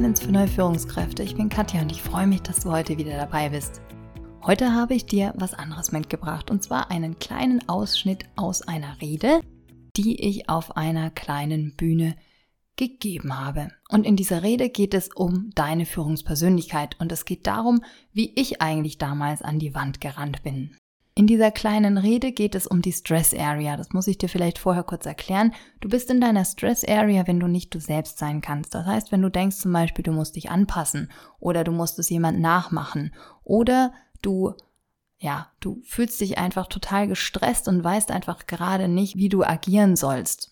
Balance für neue Führungskräfte. Ich bin Katja und ich freue mich, dass du heute wieder dabei bist. Heute habe ich dir was anderes mitgebracht und zwar einen kleinen Ausschnitt aus einer Rede, die ich auf einer kleinen Bühne gegeben habe. Und in dieser Rede geht es um deine Führungspersönlichkeit und es geht darum, wie ich eigentlich damals an die Wand gerannt bin. In dieser kleinen Rede geht es um die Stress Area. Das muss ich dir vielleicht vorher kurz erklären. Du bist in deiner Stress Area, wenn du nicht du selbst sein kannst. Das heißt, wenn du denkst zum Beispiel, du musst dich anpassen oder du musst es jemand nachmachen oder du ja, du fühlst dich einfach total gestresst und weißt einfach gerade nicht, wie du agieren sollst.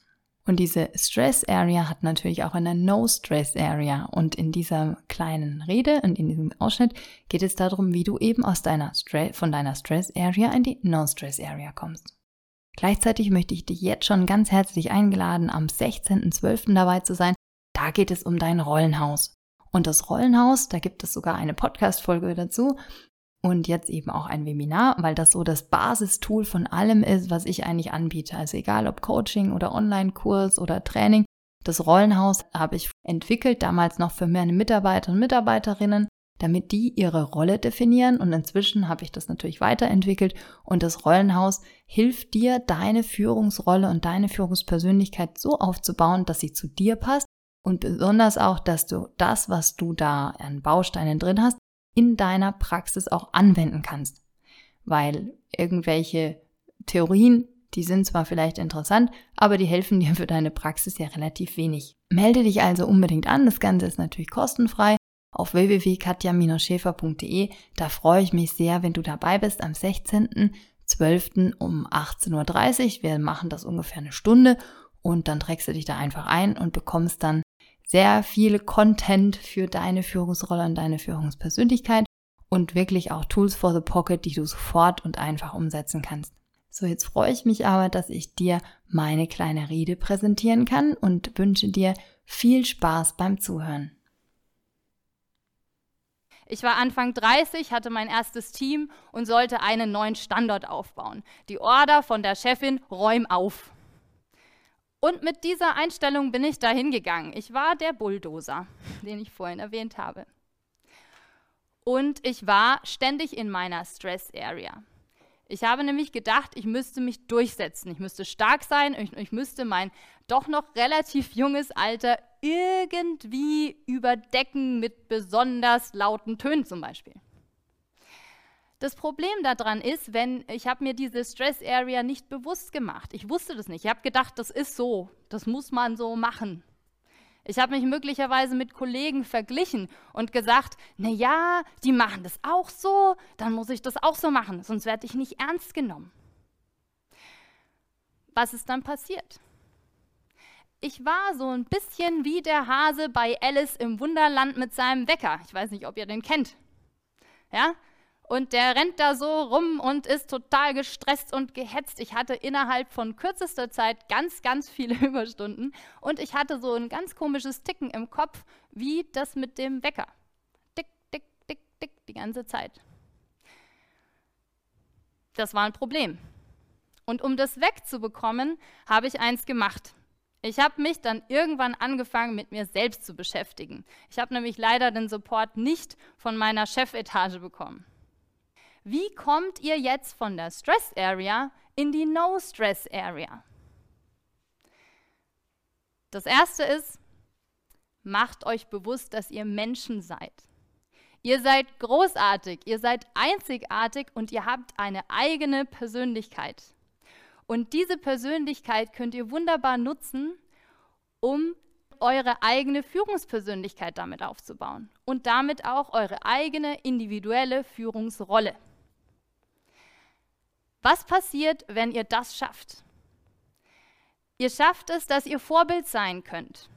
Und diese Stress Area hat natürlich auch eine No Stress Area. Und in dieser kleinen Rede und in diesem Ausschnitt geht es darum, wie du eben aus deiner Stre von deiner Stress Area in die No Stress Area kommst. Gleichzeitig möchte ich dich jetzt schon ganz herzlich eingeladen, am 16.12. dabei zu sein. Da geht es um dein Rollenhaus. Und das Rollenhaus, da gibt es sogar eine Podcast-Folge dazu und jetzt eben auch ein Webinar, weil das so das Basistool von allem ist, was ich eigentlich anbiete. Also egal ob Coaching oder Online-Kurs oder Training, das Rollenhaus habe ich entwickelt, damals noch für meine Mitarbeiter und Mitarbeiterinnen, damit die ihre Rolle definieren. Und inzwischen habe ich das natürlich weiterentwickelt. Und das Rollenhaus hilft dir, deine Führungsrolle und deine Führungspersönlichkeit so aufzubauen, dass sie zu dir passt. Und besonders auch, dass du das, was du da an Bausteinen drin hast, in deiner Praxis auch anwenden kannst. Weil irgendwelche Theorien, die sind zwar vielleicht interessant, aber die helfen dir für deine Praxis ja relativ wenig. Melde dich also unbedingt an. Das Ganze ist natürlich kostenfrei auf www.katja-schäfer.de. Da freue ich mich sehr, wenn du dabei bist am 16.12. um 18.30 Uhr. Wir machen das ungefähr eine Stunde und dann trägst du dich da einfach ein und bekommst dann sehr viel Content für deine Führungsrolle und deine Führungspersönlichkeit und wirklich auch Tools for the Pocket, die du sofort und einfach umsetzen kannst. So, jetzt freue ich mich aber, dass ich dir meine kleine Rede präsentieren kann und wünsche dir viel Spaß beim Zuhören. Ich war Anfang 30, hatte mein erstes Team und sollte einen neuen Standort aufbauen. Die Order von der Chefin, räum auf. Und mit dieser Einstellung bin ich dahin gegangen. Ich war der Bulldozer, den ich vorhin erwähnt habe. Und ich war ständig in meiner Stress Area. Ich habe nämlich gedacht, ich müsste mich durchsetzen, ich müsste stark sein, ich, ich müsste mein doch noch relativ junges Alter irgendwie überdecken mit besonders lauten Tönen zum Beispiel. Das Problem daran ist, wenn ich habe mir diese Stress Area nicht bewusst gemacht. Ich wusste das nicht. Ich habe gedacht, das ist so, das muss man so machen. Ich habe mich möglicherweise mit Kollegen verglichen und gesagt, na ja, die machen das auch so, dann muss ich das auch so machen, sonst werde ich nicht ernst genommen. Was ist dann passiert? Ich war so ein bisschen wie der Hase bei Alice im Wunderland mit seinem Wecker. Ich weiß nicht, ob ihr den kennt. Ja, und der rennt da so rum und ist total gestresst und gehetzt. Ich hatte innerhalb von kürzester Zeit ganz, ganz viele Überstunden und ich hatte so ein ganz komisches Ticken im Kopf, wie das mit dem Wecker. Tick, tick, tick, tick, die ganze Zeit. Das war ein Problem. Und um das wegzubekommen, habe ich eins gemacht. Ich habe mich dann irgendwann angefangen, mit mir selbst zu beschäftigen. Ich habe nämlich leider den Support nicht von meiner Chefetage bekommen. Wie kommt ihr jetzt von der Stress Area in die No Stress Area? Das erste ist, macht euch bewusst, dass ihr Menschen seid. Ihr seid großartig, ihr seid einzigartig und ihr habt eine eigene Persönlichkeit. Und diese Persönlichkeit könnt ihr wunderbar nutzen, um eure eigene Führungspersönlichkeit damit aufzubauen und damit auch eure eigene individuelle Führungsrolle. Was passiert, wenn ihr das schafft? Ihr schafft es, dass ihr Vorbild sein könnt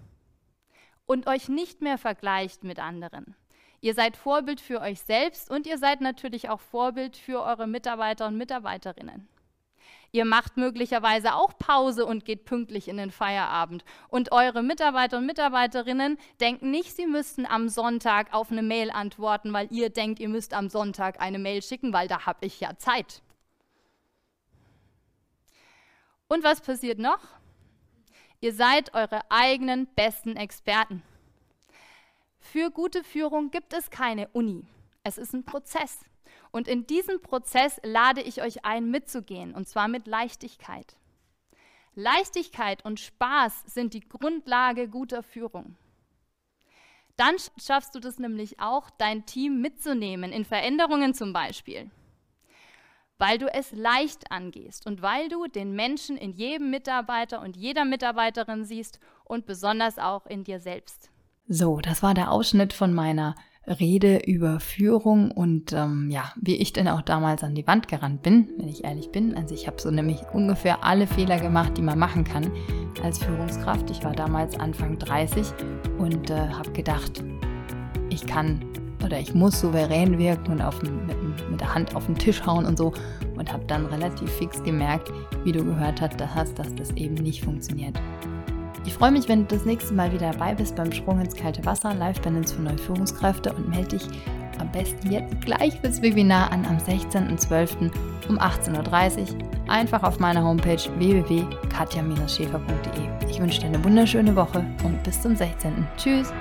und euch nicht mehr vergleicht mit anderen. Ihr seid Vorbild für euch selbst und ihr seid natürlich auch Vorbild für eure Mitarbeiter und Mitarbeiterinnen. Ihr macht möglicherweise auch Pause und geht pünktlich in den Feierabend. Und eure Mitarbeiter und Mitarbeiterinnen denken nicht, sie müssten am Sonntag auf eine Mail antworten, weil ihr denkt, ihr müsst am Sonntag eine Mail schicken, weil da habe ich ja Zeit. Und was passiert noch? Ihr seid eure eigenen besten Experten. Für gute Führung gibt es keine Uni. Es ist ein Prozess. Und in diesem Prozess lade ich euch ein, mitzugehen, und zwar mit Leichtigkeit. Leichtigkeit und Spaß sind die Grundlage guter Führung. Dann schaffst du das nämlich auch, dein Team mitzunehmen, in Veränderungen zum Beispiel. Weil du es leicht angehst und weil du den Menschen in jedem Mitarbeiter und jeder Mitarbeiterin siehst und besonders auch in dir selbst. So, das war der Ausschnitt von meiner Rede über Führung und ähm, ja, wie ich denn auch damals an die Wand gerannt bin, wenn ich ehrlich bin. Also ich habe so nämlich ungefähr alle Fehler gemacht, die man machen kann als Führungskraft. Ich war damals Anfang 30 und äh, habe gedacht, ich kann oder ich muss souverän wirken und auf, mit, mit der Hand auf den Tisch hauen und so und habe dann relativ fix gemerkt, wie du gehört hast, dass das eben nicht funktioniert. Ich freue mich, wenn du das nächste Mal wieder dabei bist beim Sprung ins kalte Wasser, Live Balance für neue Führungskräfte und melde dich am besten jetzt gleich fürs Webinar an am 16.12. um 18.30 Uhr. Einfach auf meiner Homepage www.katja-schäfer.de. Ich wünsche dir eine wunderschöne Woche und bis zum 16. Tschüss!